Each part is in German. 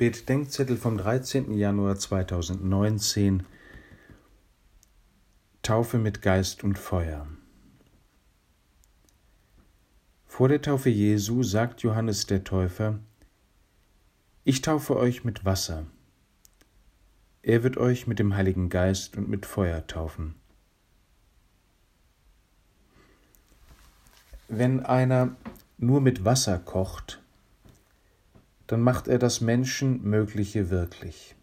Betdenkzettel vom 13. Januar 2019 Taufe mit Geist und Feuer. Vor der Taufe Jesu sagt Johannes der Täufer, Ich taufe euch mit Wasser. Er wird euch mit dem Heiligen Geist und mit Feuer taufen. Wenn einer nur mit Wasser kocht, dann macht er das Menschenmögliche wirklich.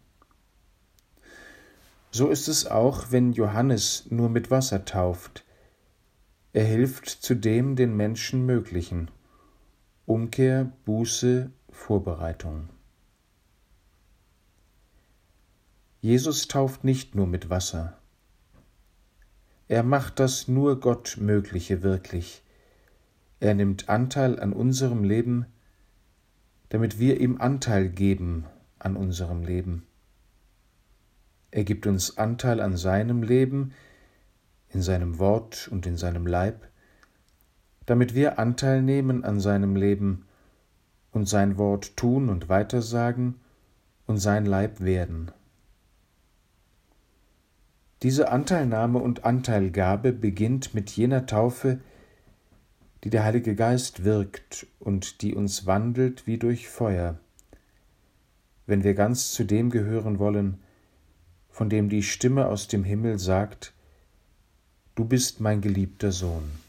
So ist es auch, wenn Johannes nur mit Wasser tauft. Er hilft zu dem den Menschen Möglichen. Umkehr, Buße, Vorbereitung. Jesus tauft nicht nur mit Wasser. Er macht das nur Gott Mögliche wirklich. Er nimmt Anteil an unserem Leben, damit wir ihm Anteil geben an unserem Leben. Er gibt uns Anteil an seinem Leben, in seinem Wort und in seinem Leib, damit wir Anteil nehmen an seinem Leben und sein Wort tun und weitersagen und sein Leib werden. Diese Anteilnahme und Anteilgabe beginnt mit jener Taufe, die der Heilige Geist wirkt und die uns wandelt wie durch Feuer, wenn wir ganz zu dem gehören wollen, von dem die Stimme aus dem Himmel sagt, Du bist mein geliebter Sohn.